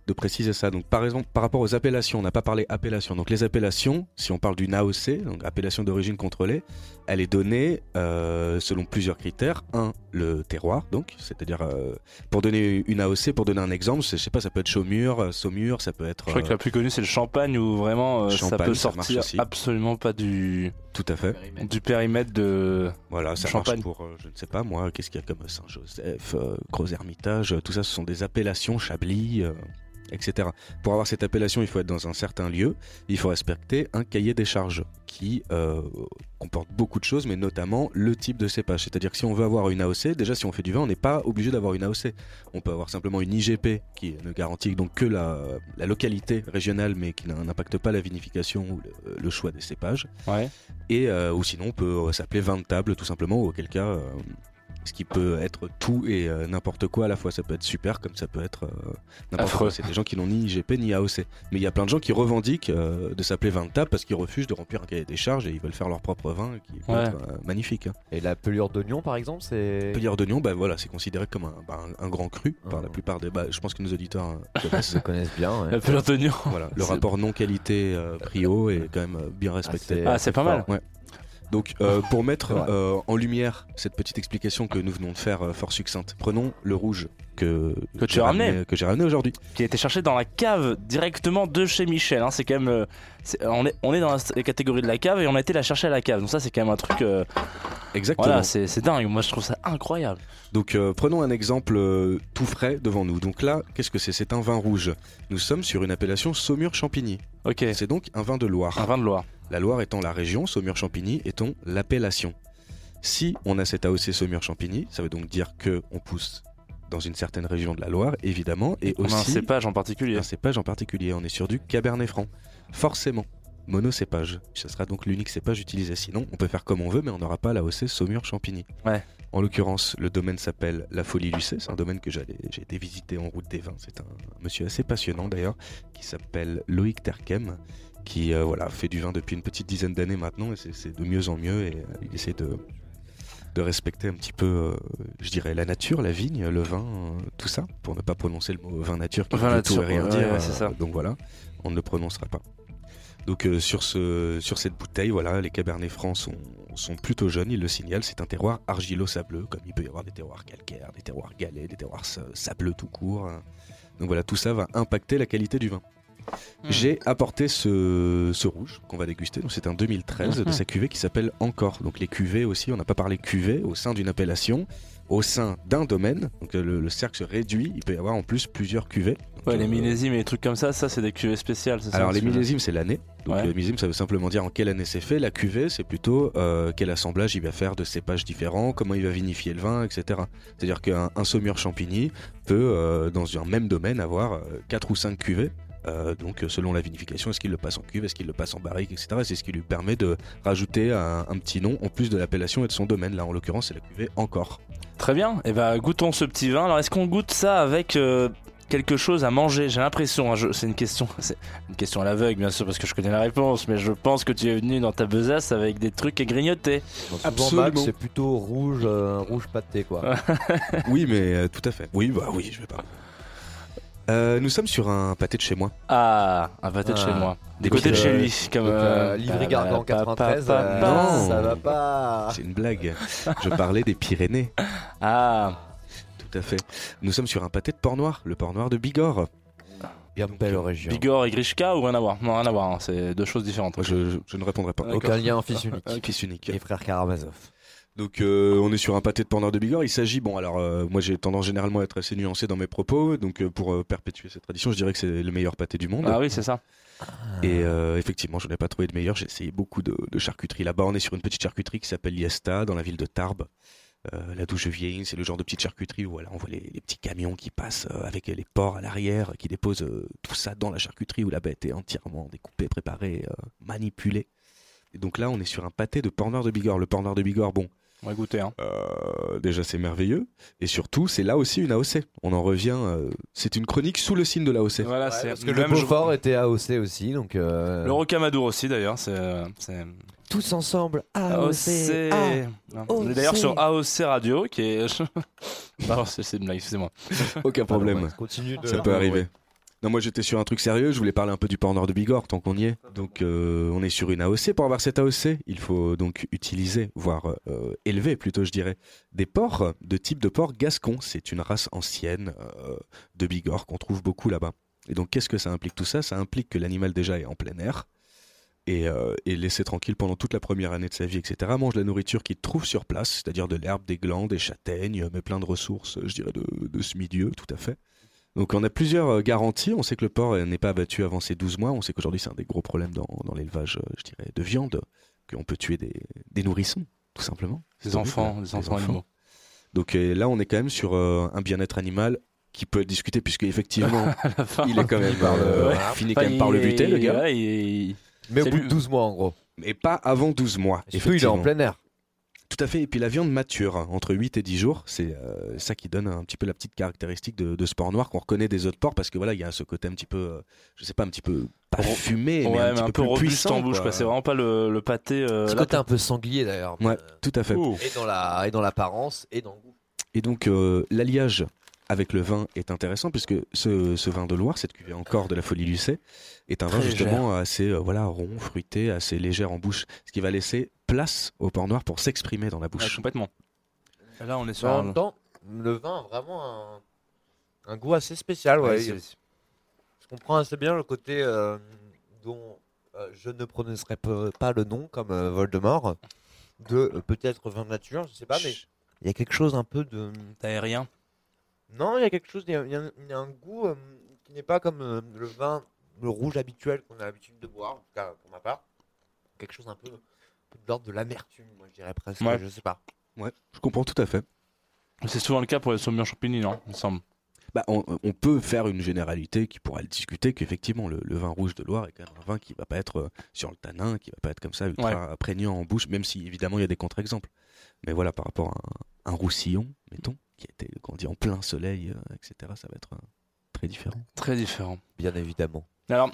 de préciser ça. Donc par exemple, par rapport aux appellations, on n'a pas parlé appellation. Donc les appellations, si on parle d'une AOC, donc appellation d'origine contrôlée, elle est donnée euh, selon plusieurs critères. Un, le terroir, donc, c'est-à-dire euh, pour donner une AOC, pour donner un exemple, je sais pas, ça peut être Chaumur, euh, Saumur, ça peut être Je crois que la plus connue c'est le champagne où vraiment euh, ça Champagne, peut sortir absolument pas du, tout à fait. du périmètre de. Voilà, ça Champagne. marche pour, euh, je ne sais pas moi, qu'est-ce qu'il y a comme Saint-Joseph, euh, Gros Hermitage, euh, tout ça, ce sont des appellations, Chablis, euh, etc. Pour avoir cette appellation, il faut être dans un certain lieu, il faut respecter un cahier des charges qui euh, comporte beaucoup de choses, mais notamment le type de cépage. C'est-à-dire que si on veut avoir une AOC, déjà si on fait du vin, on n'est pas obligé d'avoir une AOC. On peut avoir simplement une IGP qui ne garantit donc que la, la localité régionale, mais qui n'impacte pas la vinification ou le- le choix des cépages. Ouais. Et euh, ou sinon on peut euh, s'appeler vin de table tout simplement, ou auquel cas, euh, ce qui peut être tout et euh, n'importe quoi à la fois. Ça peut être super comme ça peut être euh, n'importe Affreux. quoi. C'est des gens qui n'ont ni IGP ni AOC. Mais il y a plein de gens qui revendiquent euh, de s'appeler vin de table parce qu'ils refusent de remplir un cahier des charges et ils veulent faire leur propre vin qui peut Ouais. être euh, magnifique. hein. Et la pelure d'oignon, par exemple, c'est. Pellière d'oignon, bah voilà, c'est considéré comme un, bah, un- un grand cru par Ah. la plupart des. Bah, je pense que nos auditeurs connaissent. se connaissent bien. ouais. La pelure d'oignon. voilà, le C'est- rapport non qualité euh, prix haut est quand même euh, bien respecté. c'est- Ah, c'est pas mal. Ouais. Donc, euh, pour mettre euh, en lumière cette petite explication que nous venons de faire euh, fort succincte, prenons le rouge que, Que tu j'ai as ramené. que j'ai ramené aujourd'hui. qui a été cherché dans la cave directement de chez Michel. hein. C'est quand même, euh, c'est- on, est, on est dans la catégorie de la cave et on a été la chercher à la cave. Donc ça c'est quand même un truc, euh, Exactement. voilà, c'est c'est dingue. Moi je trouve ça incroyable. Donc, euh, prenons un exemple euh, tout frais devant nous. Donc là, qu'est-ce que c'est? C'est un vin rouge. Nous sommes sur une appellation Saumur-Champigny. Ok, C'est donc un vin de Loire. un vin de Loire. La Loire étant la région, Saumur-Champigny étant l'appellation. Si on a cet AOC Saumur-Champigny, ça veut donc dire que on pousse dans une certaine région de la Loire, évidemment, et On a un aussi cépage en particulier. un cépage en particulier. On est sur du Cabernet Franc. Forcément. Monocépage. Ce sera donc l'unique cépage utilisé. Sinon, on peut faire comme on veut, mais on n'aura pas l'AOC Saumur-Champigny. Ouais. En l'occurrence, le domaine s'appelle La Folie Lucée. C'est un domaine que j'ai été visiter en route des vins. C'est un monsieur assez passionnant d'ailleurs, qui s'appelle Loïc Terkem. Qui euh, voilà, fait du vin depuis une petite dizaine d'années maintenant et c'est- de mieux en mieux et euh, il essaie de, de respecter un petit peu, euh, je dirais, la nature, la vigne, le vin, euh, tout ça, pour ne pas prononcer le mot vin nature qui Vin veut tout et rien ouais, dire. ouais, c'est ça. Donc voilà, on ne le prononcera pas. Donc sur, ce, sur cette bouteille, voilà, les Cabernets francs sont, sont plutôt jeunes, ils le signalent, c'est un terroir argilo-sableux, comme il peut y avoir des terroirs calcaires, des terroirs galets, des terroirs sa- sableux tout court. hein. Donc voilà, tout ça va impacter la qualité du vin. Hmm. J'ai apporté ce, ce rouge qu'on va déguster, donc c'est un 2013 de Mhm. sa cuvée qui s'appelle Encore. Donc les cuvées aussi, on n'a pas parlé cuvée au sein d'une appellation, au sein d'un domaine, donc le, le cercle se réduit, il peut y avoir en plus plusieurs cuvées. Donc, Ouais, les euh, millésimes et les trucs comme ça, ça c'est des cuvées spéciales. ça, alors les millésimes c'est l'année. Donc Ouais. millésime ça veut simplement dire en quelle année c'est fait. La cuvée c'est plutôt euh, quel assemblage il va faire de cépages différents, comment il va vinifier le vin, etc. C'est-à-dire qu'un un saumur champigny peut euh, dans un même domaine avoir 4 ou 5 cuvées. Euh, donc euh, selon la vinification, est-ce qu'il le passe en cuve, est-ce qu'il le passe en barrique, etc. Et C'est ce qui lui permet de rajouter un, un petit nom en plus de l'appellation et de son domaine. Là en l'occurrence c'est la cuvée encore. Très bien, et ben goûtons ce petit vin. Alors est-ce qu'on goûte ça avec euh, quelque chose à manger? J'ai l'impression, hein, c'est une question, c'est une question à l'aveugle bien sûr parce que je connais la réponse, mais je pense que tu es venu dans ta besace avec des trucs à grignoter. Absolument. C'est plutôt rouge, euh, rouge pâté quoi. oui mais euh, tout à fait. Oui bah oui je vais pas. Euh, nous sommes sur un pâté de chez moi. Ah, un pâté de Ah. chez moi. Des Donc, côtés de chez euh, lui, comme Donc, euh, euh, Livry Gargan 93, euh, Non. ça va pas. C'est une blague. Je parlais des Pyrénées. Ah, Tout à fait. Nous sommes sur un pâté de porc noir, le porc noir de Bigorre. Bien belle région. Bigorre et Grishka ou rien à voir? Non, rien à voir, hein, c'est deux choses différentes. Moi, je, je- je ne répondrai pas. Aucun lien en fils unique. Fils unique. Les frères Karamazov. Donc euh, on est sur un pâté de noir de Bigorre. Il s'agit, bon alors euh, moi j'ai tendance généralement à être assez nuancé dans mes propos, donc euh, pour perpétuer cette tradition, je dirais que c'est le meilleur pâté du monde. Ah oui, c'est ça. Et effectivement, je n'ai pas trouvé de meilleur. J'ai essayé beaucoup de, de charcuterie là-bas. On est sur une petite charcuterie qui s'appelle Liesta dans la ville de Tarbes. Là d'où je viens, c'est le genre de petite charcuterie où voilà, on voit les, les petits camions qui passent avec les porcs à l'arrière, qui déposent tout ça dans la charcuterie où la bête est entièrement découpée, préparée, manipulée. Et donc là, on est sur un pâté de porc noir de Bigorre. Le porc noir de Bigorre, bon, On va goûter. Hein. euh, déjà c'est merveilleux. Et surtout, c'est là aussi une AOC. On en revient, euh, c'est une chronique sous le signe de l'AOC. Voilà, Ouais, c'est parce que le même je- Beaufort était AOC aussi, donc euh, Le rocamadour aussi d'ailleurs, c'est. euh, c'est- tous ensemble AOC. AOC. Non. AOC. On est d'ailleurs sur AOC Radio qui est. Pardon, c'est c'est une blague, excusez-moi. Aucun problème. Continue de. Ça peut arriver. Non, moi j'étais sur un truc sérieux, je voulais parler un peu du porc noir de Bigorre tant qu'on y est. Donc euh, on est sur une AOC. Pour avoir cette AOC, il faut donc utiliser, voire euh, élever plutôt je dirais, des porcs de type de porc gascon. C'est une race ancienne euh, de Bigorre qu'on trouve beaucoup là-bas. Et donc qu'est-ce que ça implique tout ça? Ça implique que l'animal déjà est en plein air et, et laissé tranquille pendant toute la première année de sa vie, etc. Mange la nourriture qu'il trouve sur place, c'est-à-dire de l'herbe, des glands, des châtaignes, mais plein de ressources, je dirais, de, de ce milieu, tout à fait. Donc on a plusieurs euh, garanties. On sait que le porc euh, n'est pas abattu avant ses 12 mois. On sait qu'aujourd'hui c'est un des gros problèmes dans, dans l'élevage, euh, je dirais, de viande, qu'on peut tuer des, des nourrissons, tout simplement. Des C'est enfants, des enfants animaux. Donc là on est quand même sur euh, un bien-être animal qui peut être discuté puisque effectivement fin. il est quand même par le, Ouais. fini Enfin, quand même par le buter le gars, ouais, il- Mais au bout lui- de 12 mois en gros. mais pas avant 12 mois. Surtout, il est en plein air. Tout à fait. Et puis la viande mature, hein, entre 8 et 10 jours, c'est euh, ça qui donne un petit peu la petite caractéristique de, de ce porc noir qu'on reconnaît des autres porcs parce que voilà, il y a ce côté un petit peu, euh, je sais pas, un petit peu pas Ro- fumé, ouais, mais un petit peu, plus robuste puissant. en bouche. C'est vraiment pas le, le pâté. euh, Ce là, côté un peu sanglier d'ailleurs. Ouais, tout à fait. Ouh. Et dans la et dans l'apparence et dans le goût. Et donc euh, l'alliage avec le vin est intéressant puisque ce, ce vin de Loire, cette cuvée encore de la Folie Lucet, est un vin justement assez euh, voilà rond, fruité, assez légère en bouche, ce qui va laisser place au porc noir pour s'exprimer dans la Ouais, bouche. complètement. Là, on est sur en un. même temps, le vin a vraiment un, un goût assez spécial. Ouais. Ouais, c'est- Je comprends assez bien le côté euh, dont euh, je ne prononcerai pas le nom comme euh, Voldemort de euh, peut-être vin nature, je sais pas, mais il y a quelque chose un peu de Aérien. Non, il y a quelque chose, il y a, y y un goût euh, qui n'est pas comme euh, le vin, le rouge habituel qu'on a l'habitude de boire, en tout cas pour ma part. Quelque chose un peu, un peu de l'ordre de l'amertume, moi je dirais presque, Ouais. je sais pas. Ouais, je comprends tout à fait. C'est souvent le cas pour les saumures champigny, non Il me semble. Bah, on, on peut faire une généralité qui pourra le discuter qu'effectivement le, le vin rouge de Loire est quand même un vin qui va pas être euh, sur le tanin, qui va pas être comme ça ultra prégnant en bouche, même si évidemment il y a des contre-exemples. Mais voilà, par rapport à un, un roussillon, mettons, qui était comment dire, en plein soleil, euh, etc., ça va être euh, très différent. Très différent. Bien évidemment. Alors,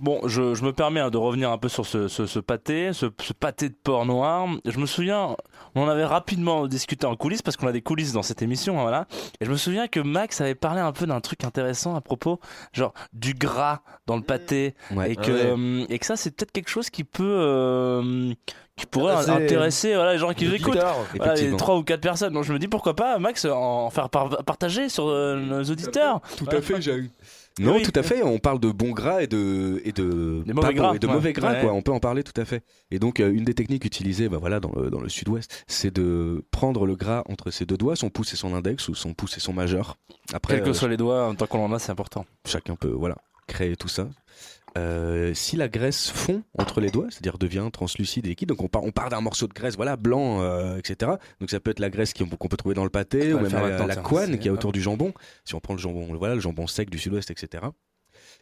bon, je, je me permets hein, de revenir un peu sur ce, ce, ce pâté, ce, ce pâté de porc noir. Je me souviens, on en avait rapidement discuté en coulisses parce qu'on a des coulisses dans cette émission, hein, voilà. Et je me souviens que Max avait parlé un peu d'un truc intéressant à propos, genre du gras dans le pâté, Ouais. et que Ouais. euh, et que ça c'est peut-être quelque chose qui peut euh, qui pourrait Intéresser- intéresser voilà les gens qui nous écoutent. Voilà, les Effectivement. trois ou quatre personnes. Donc je me dis pourquoi pas, Max, en faire par- partager sur euh, nos auditeurs. Tout à fait, j'ai Non, Oui. tout à fait. On parle de bon gras et de et de Des mauvais bon, gras, et de ouais. mauvais gras Ouais. quoi. On peut en parler tout à fait. Et donc euh, une des techniques utilisées, bah voilà, dans le, dans le Sud-Ouest, c'est de prendre le gras entre ses deux doigts, son pouce et son index ou son pouce et son majeur. Après, Quels que euh, soient les doigts, tant qu'on en a, c'est important. chacun peut voilà créer tout ça. Euh, si la graisse fond entre les doigts, c'est-à-dire devient translucide et liquide, donc on part, on part d'un morceau de graisse, voilà, blanc, euh, etc. Donc ça peut être la graisse qu'on peut trouver dans le pâté, va ou même faire la, la qui est autour du jambon. Si on prend le jambon, voilà, le jambon sec du sud-ouest, etc.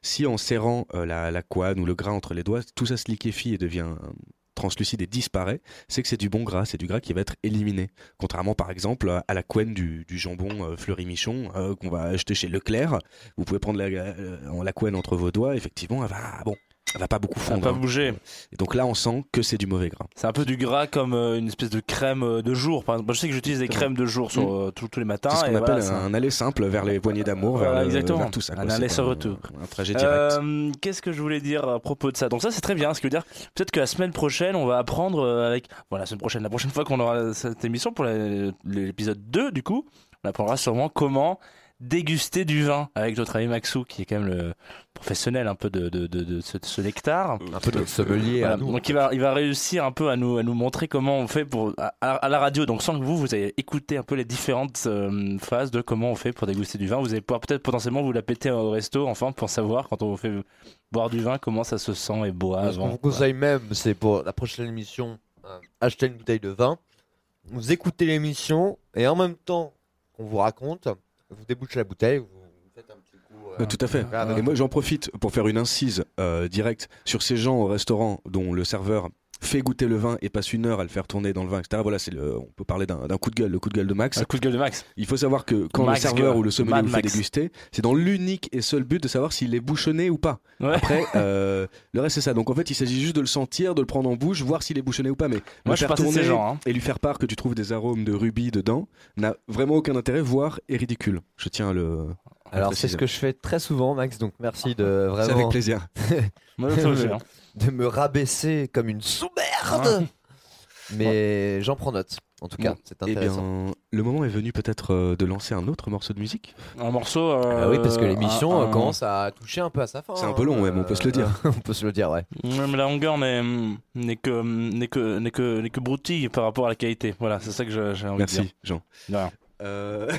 Si en serrant euh, la, la ou le gras entre les doigts, tout ça se liquéfie et devient euh, translucide et disparaît, c'est que c'est du bon gras, c'est du gras qui va être éliminé. Contrairement par exemple à- la couenne du, jambon euh, Fleury-Michon euh, qu'on va acheter chez Leclerc. Vous pouvez prendre la, euh, couenne entre vos doigts, effectivement, elle va, bon, va pas beaucoup Ça va fondre. pas hein. bouger. Et donc là, on sent que c'est du mauvais gras. C'est un peu du gras comme euh, une espèce de crème euh, de jour. Par exemple, je sais que j'utilise des crèmes de jour sur, euh, tous tous les matins. C'est ce qu'on appelle voilà, ça- un aller simple vers les poignées d'amour, vers, Voilà, le- vers tout ça. Un quoi. aller C'est sans un- retour. Un trajet direct. Euh, Qu'est-ce que je voulais dire à propos de ça? Donc ça c'est très bien. Ce qui veut dire peut-être que la semaine prochaine on va apprendre avec voilà la semaine prochaine la prochaine fois qu'on aura cette émission pour l'épisode 2 du coup on apprendra sûrement comment déguster du vin avec notre ami Maxou qui est quand même le professionnel un peu de, de, de, de ce, ce nectar. Un peu notre sommelier Voilà. à nous. Donc il va, il va réussir un peu à nous, à nous montrer comment on fait pour à, à la radio. Donc sans que vous, vous ayez écouté un peu les différentes euh, phases de comment on fait pour déguster du vin. Vous allez pouvoir peut-être potentiellement vous la péter au resto, enfin pour savoir quand on vous fait boire du vin comment ça se sent et boit Ce qu'on avant. vous conseille même, c'est pour la prochaine émission, euh, acheter une bouteille de vin, vous écoutez l'émission et en même temps qu'on vous raconte, vous débouchez la bouteille, vous faites un petit coup. euh, Euh, tout à fait. Et moi, j'en profite pour faire une incise euh, directe sur ces gens au restaurant dont le serveur fait goûter le vin et passe une heure à le faire tourner dans le vin, etc. Voilà, c'est le, on peut parler d'un coup de gueule, le coup de gueule de Max. Un coup de gueule de Max. Il faut savoir que quand Max le serveur Gueule. ou le sommelier Mad vous fait Max. déguster, c'est dans l'unique et seul but de savoir s'il est bouchonné ou pas. Ouais. Après, euh, le reste c'est ça. Donc en fait, il s'agit juste de le sentir, de le prendre en bouche, voir s'il est bouchonné ou pas. Mais Moi je faire ces tourner gens. hein. et lui faire part que tu trouves des arômes de rubis dedans n'a vraiment aucun intérêt, voire est ridicule. Je tiens à le. Alors c'est ce que je fais très souvent, Max. Donc merci de C'est avec vraiment plaisir. Moi. De me rabaisser comme une sous-merde. Mais j'en prends note. En tout cas, Bon, c'est Eh intéressant. bien, le moment est venu peut-être euh, de lancer un autre morceau de musique. Un morceau. euh, Ah oui, parce que l'émission un- euh, commence à toucher un peu à sa fin. C'est un peu long, hein. même, on peut se le dire. on peut se le dire, ouais. Même la longueur n'est n'est que n'est que n'est que n'est que broutille par rapport à la qualité. Voilà, c'est ça que j'ai envie de dire. Merci, Jean. Euh...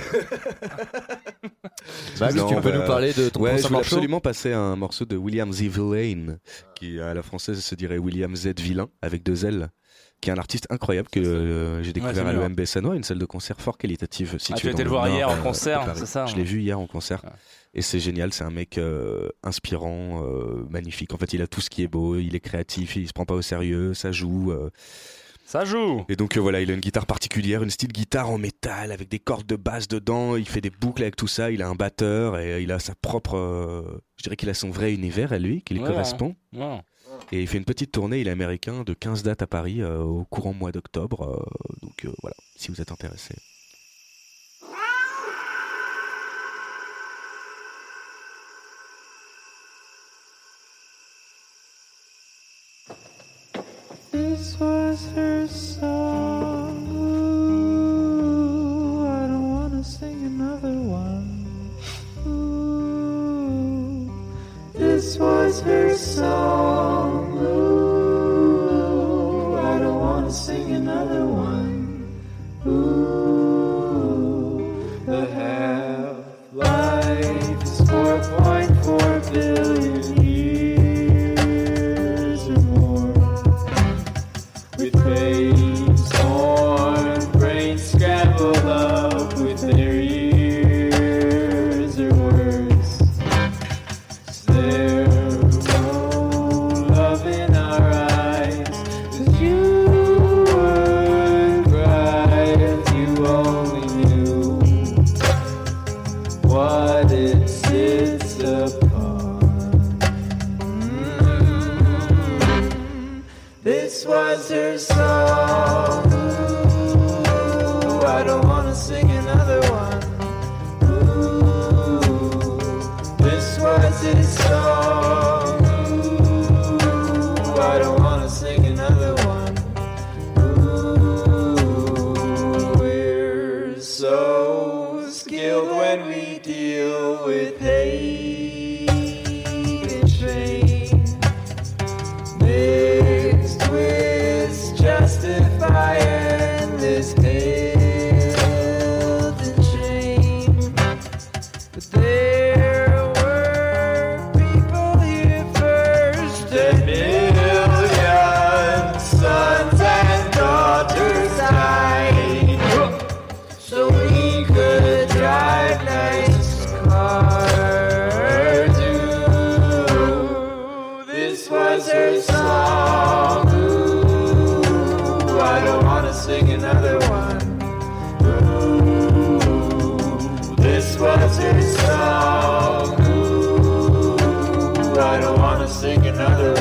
Max, Non, tu peux bah, nous parler de ton Ouais, je prochain voulais morceau absolument passer un morceau de William Z. Villain, qui à la française se dirait William Z. Villain, avec deux L, qui est un artiste incroyable que euh, j'ai découvert c'est à l'EMB Sanois, une salle de concert fort qualitative située Ah, tu as dans été le voir hier en euh, concert, c'est ça Je l'ai vu hier en concert. Et c'est génial, c'est un mec euh, inspirant, euh, magnifique. En fait, il a tout ce qui est beau, il est créatif, il se prend pas au sérieux, ça joue. Euh, Ça joue. et donc euh, voilà, il a une guitare particulière, une style guitare en métal avec des cordes de basse dedans. Il fait des boucles avec tout ça. Il a un batteur et il a sa propre. euh, je dirais qu'il a son vrai univers à lui, qui lui Ouais. correspond. Ouais. Et il fait une petite tournée. Il est américain de 15 dates à Paris euh, au courant mois d'octobre. euh, donc euh, voilà, si vous êtes intéressé. This was her song. I don't wanna sing another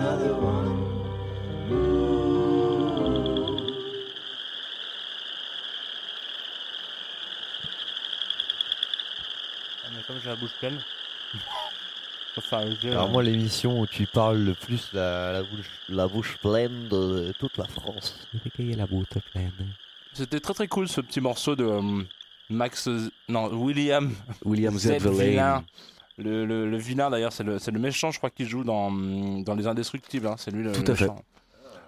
another one. Mais comme j'ai la bouche pleine. faut faire un jeu, Alors euh, moi l'émission où tu parles le plus la, la bouche, la bouche pleine de toute la France. la bouche pleine. C'était très très cool ce petit morceau de euh, Max. Z- Non, William. William. Le, le, le vilain d'ailleurs, c'est le, c'est le méchant, je crois, qui joue dans, dans Les Indestructibles. hein, C'est lui le, Tout le à fait. méchant.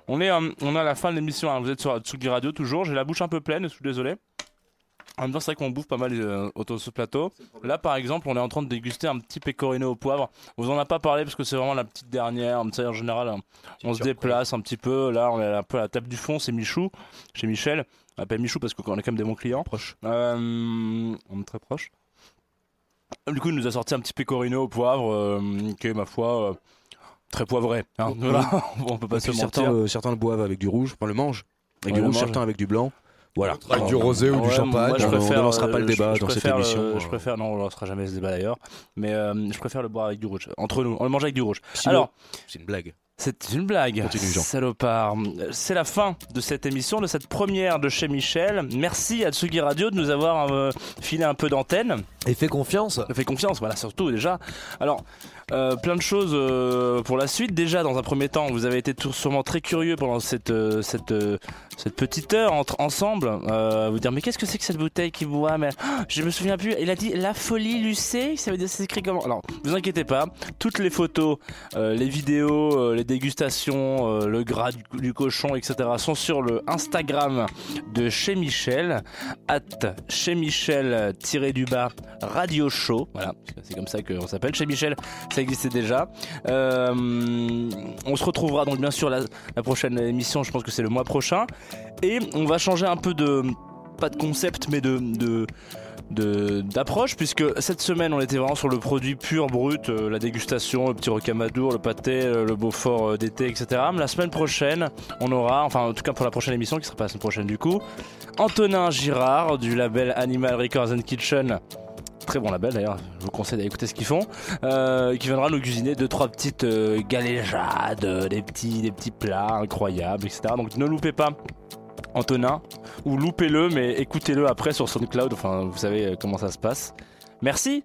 On est, euh, on est à la fin de l'émission. hein, Vous êtes sur Tsugi Radio toujours. J'ai la bouche un peu pleine, je suis désolé. En même temps, c'est vrai qu'on bouffe pas mal euh, autour de ce plateau. Là, par exemple, on est en train de déguster un petit pecorino au poivre. On vous en a pas parlé parce que c'est vraiment la petite dernière. En général, euh, on se déplace un petit peu. Là, on est un peu à la table du fond. C'est Michou, chez Michel. On appelle Michou parce qu'on est quand même des bons clients. Proche. Euh, on est très proche. Du coup, il nous a sorti un petit pecorino au poivre euh, qui est, ma foi, euh, très poivré. hein. Voilà, on peut pas se puis mentir. certains, le, certains le boivent avec du rouge, enfin le mangent avec Ouais, du le rouge, mangent. certains avec du blanc. Voilà. Avec du rosé ou du Ouais, champagne. moi, je on- on préfère, lancera pas le euh, débat je- je dans cette préfère, émission, euh, euh. Je préfère, non, on lancera jamais ce débat d'ailleurs. Mais euh, je préfère le boire avec du rouge. Entre nous, on le mange avec du rouge. Sinon, Alors, c'est une blague. C'est une blague. Continue, Jean. Salopard. C'est la fin de cette émission, de cette première de chez Michel. Merci à Tsugi Radio de nous avoir euh, filé un peu d'antenne. Et fais confiance. Ça fait confiance, voilà, surtout déjà. Alors, euh, plein de choses euh, pour la suite. Déjà, dans un premier temps, vous avez été sûrement très curieux pendant cette, cette, cette petite heure entre, ensemble. Vous dire, mais qu'est-ce que c'est que cette bouteille qui boit Mais ah, je me souviens plus. Il a dit la folie Lucé. Ça veut dire, c'est écrit comment? Alors, vous inquiétez pas. Toutes les photos, les vidéos, les dégustations, euh, le gras du, cochon, etc. sont sur le Instagram de chez Michel. At chez Michel tiré du bas radio show. Voilà, c'est comme ça qu'on s'appelle. Chez Michel, ça existait déjà. Euh, on se retrouvera donc bien sûr la, la prochaine émission. Je pense que c'est le mois prochain. Et on va changer un peu de pas de concept, mais de de- d'approche puisque cette semaine on était vraiment sur le produit pur brut euh, la dégustation le petit rocamadour le pâté euh, le beaufort euh, d'été etc la semaine prochaine on aura enfin en tout cas pour la prochaine émission qui sera pas la semaine prochaine du coup Antonin Girard du label Animal Records and Kitchen Très bon label d'ailleurs, je vous conseille d'aller écouter ce qu'ils font. Euh, qui viendra nous cuisiner deux trois petites galéjades, des petits des petits plats incroyables, etc. Donc ne loupez pas Antonin ou loupez-le, mais écoutez-le après sur SoundCloud. Enfin, vous savez euh, comment ça se passe. Merci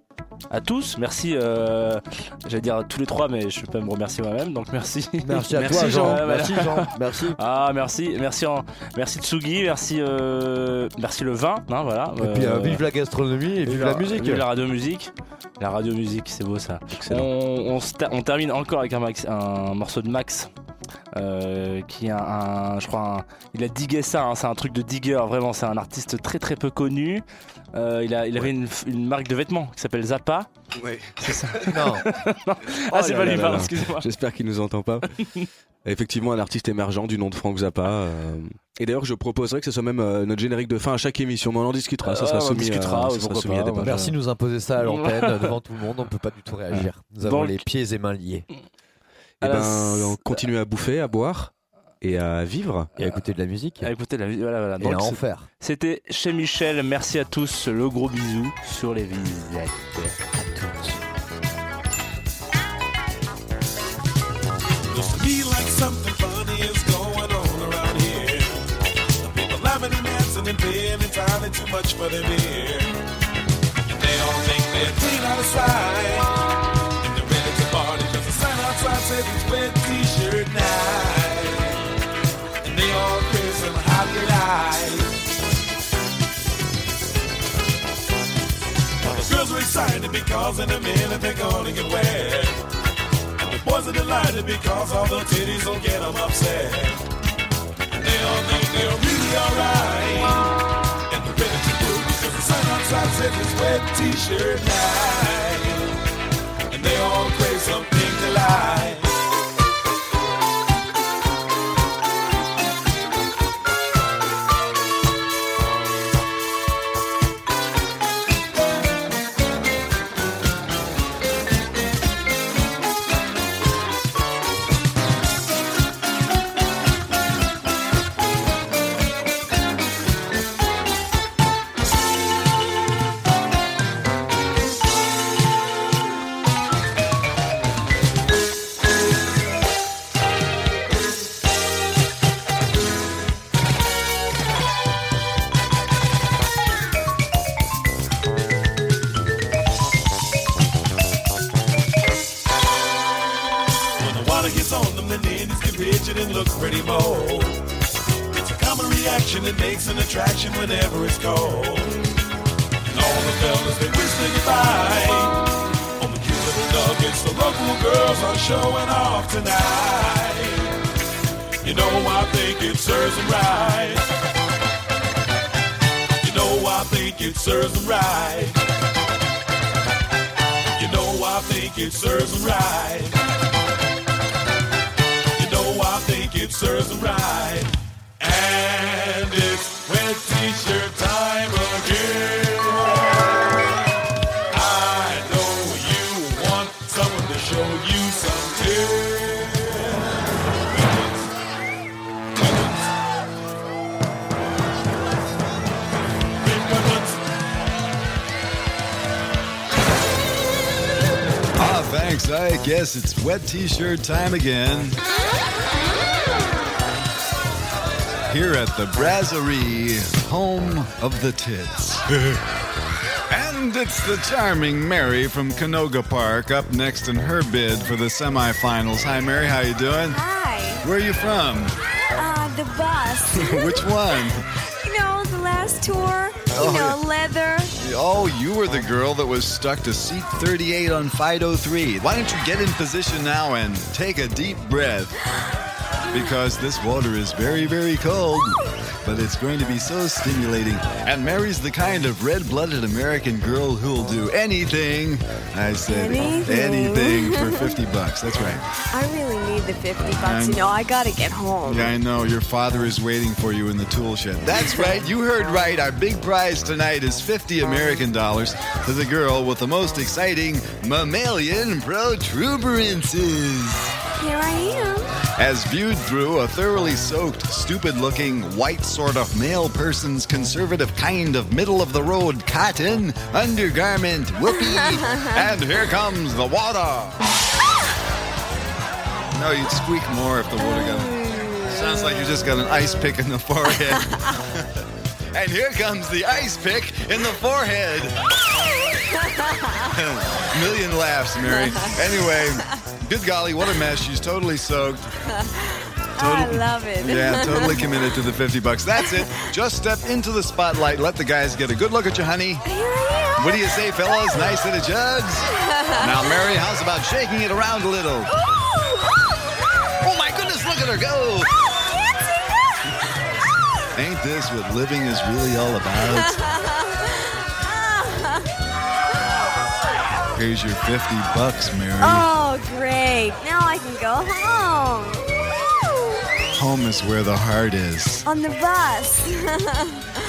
à tous, merci. Euh, J'allais dire à tous les trois, mais je peux pas me remercier moi-même, donc merci. Merci à Merci, toi, Jean. Jean. Merci, Jean. Merci. Ah merci, merci, en- merci Tsugi, merci, euh, merci le vin, hein, voilà. Et puis, euh, vive la gastronomie et vive la musique. Vive la radio musique. La radio musique, c'est beau ça. Excellent. On, on termine encore avec un, Max- un morceau de Max. Euh, qui a un, je crois, un- il a digué ça, hein, c'est un truc de digger, vraiment, c'est un artiste très très peu connu. Euh, il, a, il avait une, une marque de vêtements qui s'appelle Zappa. Ouais. Non. ah, c'est pas lui, pardon, excusez-moi. J'espère qu'il nous entend pas. Effectivement, un artiste émergent du nom de Frank Zappa. euh, Et d'ailleurs, je proposerais que ce soit même euh, notre générique de fin à chaque émission. Mais on en discutera. Ça sera on soumis, discutera, oui, ça. Merci de nous imposer ça à l'antenne devant tout le monde. On peut pas du tout réagir. Nous avons Donc- les pieds et mains liés. Eh ben, s- on continue à bouffer, à boire et à vivre. Et à écouter de la musique. Écoutez, la, voilà, voilà. Et Donc, à en c'est- faire. C'était chez Michel. Merci à tous. Le gros bisou sur les visettes. Entirely too much for their beer. And they all think they're clean out of sight. Wet t-shirt night. And they all kiss and happy life. The girls are excited because in a minute they're gonna get wet. And the boys are delighted because all the titties will get them upset. And they all think they're really alright. And they're ready to do because the sun outside says it's wet t-shirt night. And they all t-shirt time again. Here at the Brasserie, home of the tits. and it's the charming Mary from Canoga Park up next in her bid for the semifinals. Hi Mary, how you doing? Hi. Where are you from? Uh, the bus. Which one? You know, the last tour. Oh, you know, yeah. leather. Oh, you were the girl that was stuck to seat 38 on Fido 3. Why don't you get in position now and take a deep breath? Because this water is very, very cold, but it's going to be so stimulating. And Mary's the kind of red blooded American girl who'll do anything. I said Anything. anything for 50 bucks. That's right. I really need the 50 bucks. I'm- You know, I gotta get home. Yeah, I know. Your father is waiting for you in the tool shed. That's right. You heard right. Our big prize tonight is 50 American dollars to the girl with the most exciting mammalian protuberances. Here I am. As viewed through a thoroughly soaked, stupid looking, white sort of male person's conservative kind of middle of the road cotton undergarment. Whoopee! and here comes the water. No, you'd squeak more if the water got. Sounds like you just got an ice pick in the forehead. and here comes the ice pick in the forehead. Million laughs, Mary. Anyway, good golly, what a mess. She's totally soaked. I love it. Yeah, totally committed to the 50 bucks. That's it. Just step into the spotlight. Let the guys get a good look at you, honey. Here I am. What do you say, fellas? Nice of jugs? Now, Mary, how's about shaking it around a little? Oh, my goodness, look at her go. Oh, Ain't this what living is really all about? Here's your 50 bucks, Mary. Oh, Great. Now I can go home. Woo! Home is where the heart is. On the bus.